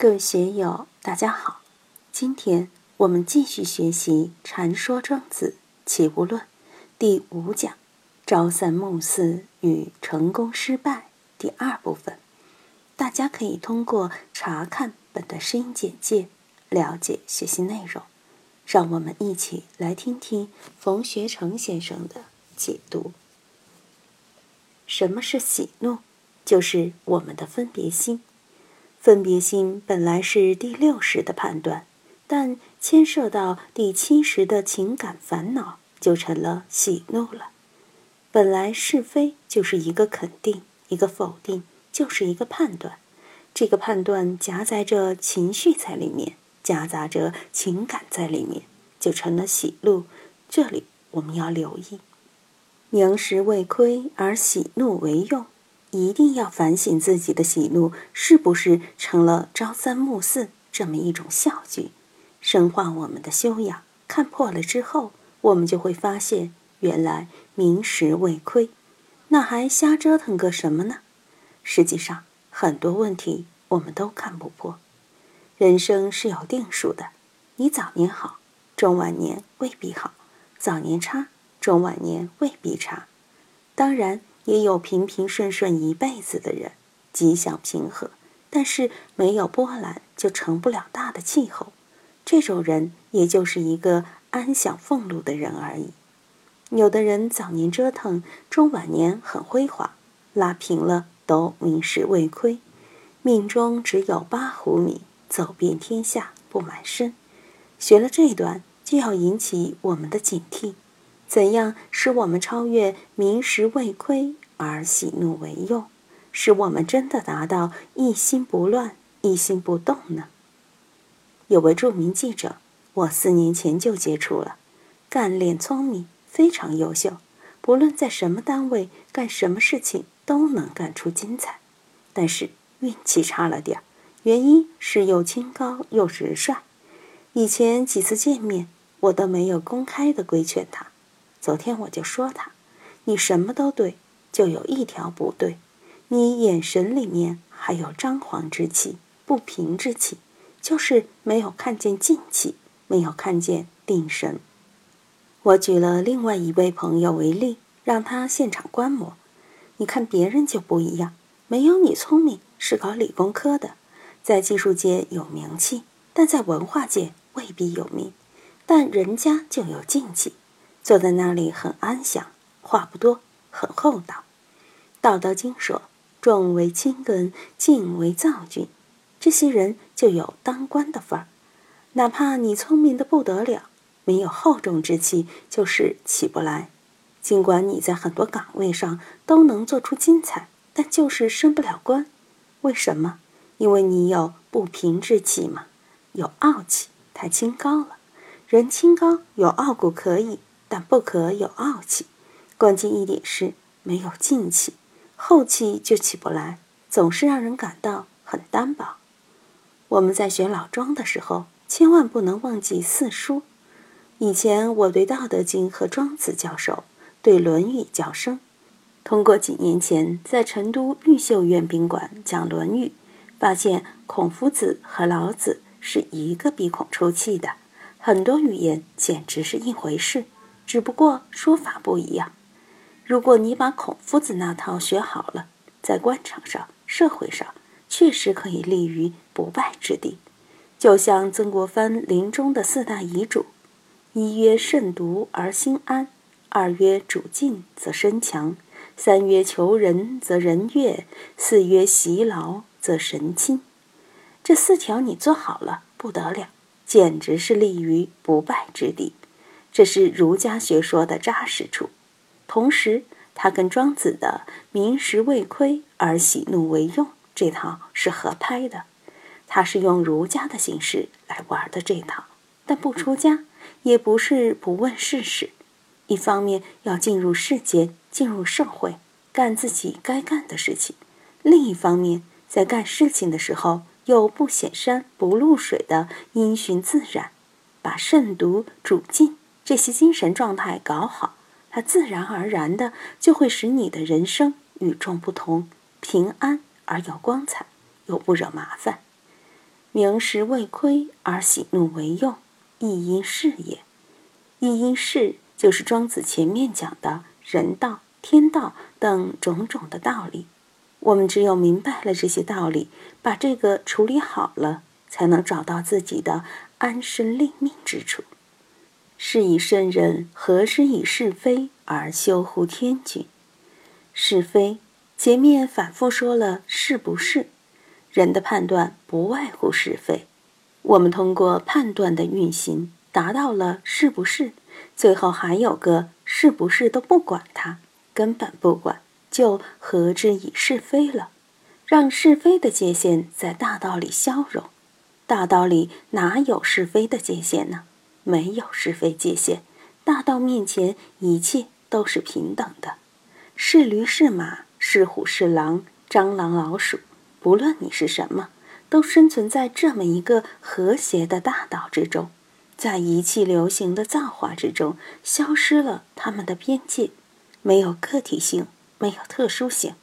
各位学友，大家好！今天我们继续学习《禅说庄子齐物论》第五讲“朝三暮四与成功失败”第二部分。大家可以通过查看本段声音简介了解学习内容。让我们一起来听听冯学成先生的解读。什么是喜怒？就是我们的分别心。分别心本来是第六识的判断，但牵涉到第七识的情感烦恼，就成了喜怒了。本来是非就是一个肯定，一个否定，就是一个判断。这个判断夹杂着情绪在里面，夹杂着情感在里面，就成了喜怒。这里我们要留意：宁时未亏而喜怒为用。一定要反省自己的喜怒是不是成了朝三暮四这么一种笑剧，深化我们的修养。看破了之后，我们就会发现，原来明时未亏，那还瞎折腾个什么呢？实际上，很多问题我们都看不破。人生是有定数的，你早年好，中晚年未必好；早年差，中晚年未必差。当然。也有平平顺顺一辈子的人，吉祥平和，但是没有波澜就成不了大的气候。这种人也就是一个安享俸禄的人而已。有的人早年折腾，中晚年很辉煌，拉平了都名实未亏，命中只有八壶米，走遍天下不满身。学了这段，就要引起我们的警惕。怎样使我们超越名实未亏而喜怒为用，使我们真的达到一心不乱、一心不动呢？有位著名记者，我四年前就接触了，干练聪明，非常优秀，不论在什么单位干什么事情都能干出精彩，但是运气差了点儿，原因是又清高又直率。以前几次见面，我都没有公开的规劝他。昨天我就说他，你什么都对，就有一条不对，你眼神里面还有张狂之气、不平之气，就是没有看见静气，没有看见定神。我举了另外一位朋友为例，让他现场观摩。你看别人就不一样，没有你聪明，是搞理工科的，在技术界有名气，但在文化界未必有名，但人家就有静气。坐在那里很安详，话不多，很厚道。《道德经》说：“重为轻根，静为躁君。”这些人就有当官的范儿。哪怕你聪明的不得了，没有厚重之气，就是起不来。尽管你在很多岗位上都能做出精彩，但就是升不了官。为什么？因为你有不平之气嘛，有傲气，太清高了。人清高有傲骨可以。但不可有傲气，关键一点是没有静气，后气就起不来，总是让人感到很单薄。我们在学老庄的时候，千万不能忘记四书。以前我对《道德经》和庄子较熟，对《论语》较深。通过几年前在成都玉秀苑宾馆讲《论语》，发现孔夫子和老子是一个鼻孔出气的，很多语言简直是一回事。只不过说法不一样。如果你把孔夫子那套学好了，在官场上、社会上，确实可以立于不败之地。就像曾国藩临终的四大遗嘱：一曰慎独而心安；二曰主静则身强；三曰求仁则人悦；四曰习劳则神清。这四条你做好了，不得了，简直是立于不败之地。这是儒家学说的扎实处，同时，它跟庄子的“民时未亏而喜怒为用”这套是合拍的。他是用儒家的形式来玩的这套，但不出家，也不是不问世事。一方面要进入世间，进入社会，干自己该干的事情；另一方面，在干事情的时候，又不显山不露水的因循自然，把慎独主静。这些精神状态搞好，它自然而然的就会使你的人生与众不同，平安而又光彩，又不惹麻烦。明时未亏而喜怒为用，亦因是也。亦因是就是庄子前面讲的人道、天道等种种的道理。我们只有明白了这些道理，把这个处理好了，才能找到自己的安身立命之处。是以圣人何时以是非而修乎天君？是非前面反复说了是不是？人的判断不外乎是非。我们通过判断的运行，达到了是不是？最后还有个是不是都不管它，根本不管。就合之以是非了，让是非的界限在大道里消融。大道里哪有是非的界限呢？没有是非界限。大道面前，一切都是平等的。是驴是马，是虎是狼，蟑螂老鼠，不论你是什么，都生存在这么一个和谐的大道之中，在一气流行的造化之中，消失了它们的边界，没有个体性。没有特殊性，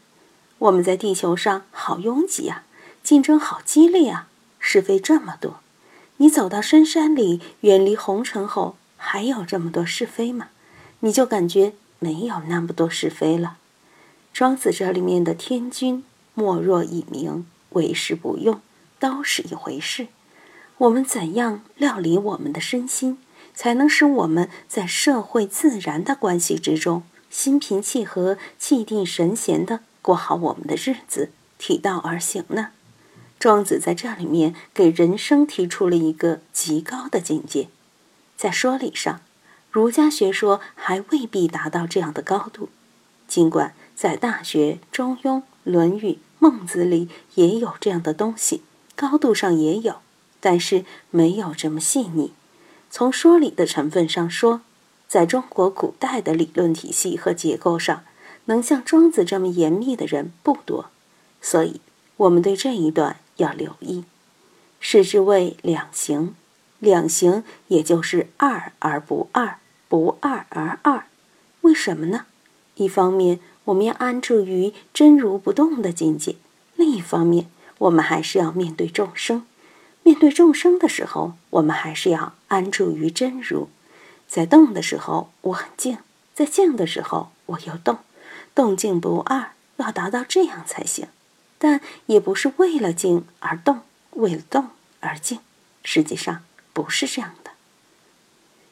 我们在地球上好拥挤啊，竞争好激烈啊，是非这么多。你走到深山里，远离红尘后，还有这么多是非吗？你就感觉没有那么多是非了。庄子这里面的天君，莫若以明，为时不用，都是一回事。我们怎样料理我们的身心，才能使我们在社会自然的关系之中？心平气和、气定神闲的过好我们的日子，体道而行呢？庄子在这里面给人生提出了一个极高的境界。在说理上，儒家学说还未必达到这样的高度。尽管在《大学》《中庸》《论语》《孟子》里也有这样的东西，高度上也有，但是没有这么细腻。从说理的成分上说。在中国古代的理论体系和结构上，能像庄子这么严密的人不多，所以我们对这一段要留意。是之谓两行，两行也就是二而不二，不二而二。为什么呢？一方面我们要安住于真如不动的境界，另一方面我们还是要面对众生。面对众生的时候，我们还是要安住于真如。在动的时候我很静，在静的时候我又动，动静不二，要达到这样才行。但也不是为了静而动，为了动而静，实际上不是这样的。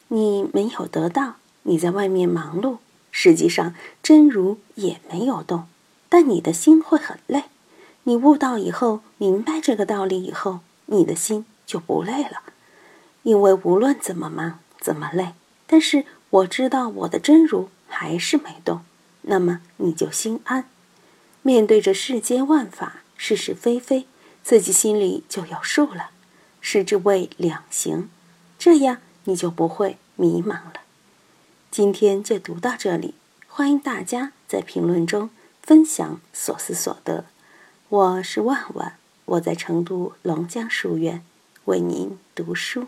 你没有得到，你在外面忙碌，实际上真如也没有动，但你的心会很累。你悟到以后，明白这个道理以后，你的心就不累了，因为无论怎么忙，怎么累。但是我知道我的真如还是没动，那么你就心安。面对着世间万法是是非非，自己心里就有数了，是之谓两行，这样你就不会迷茫了。今天就读到这里，欢迎大家在评论中分享所思所得。我是万万，我在成都龙江书院为您读书。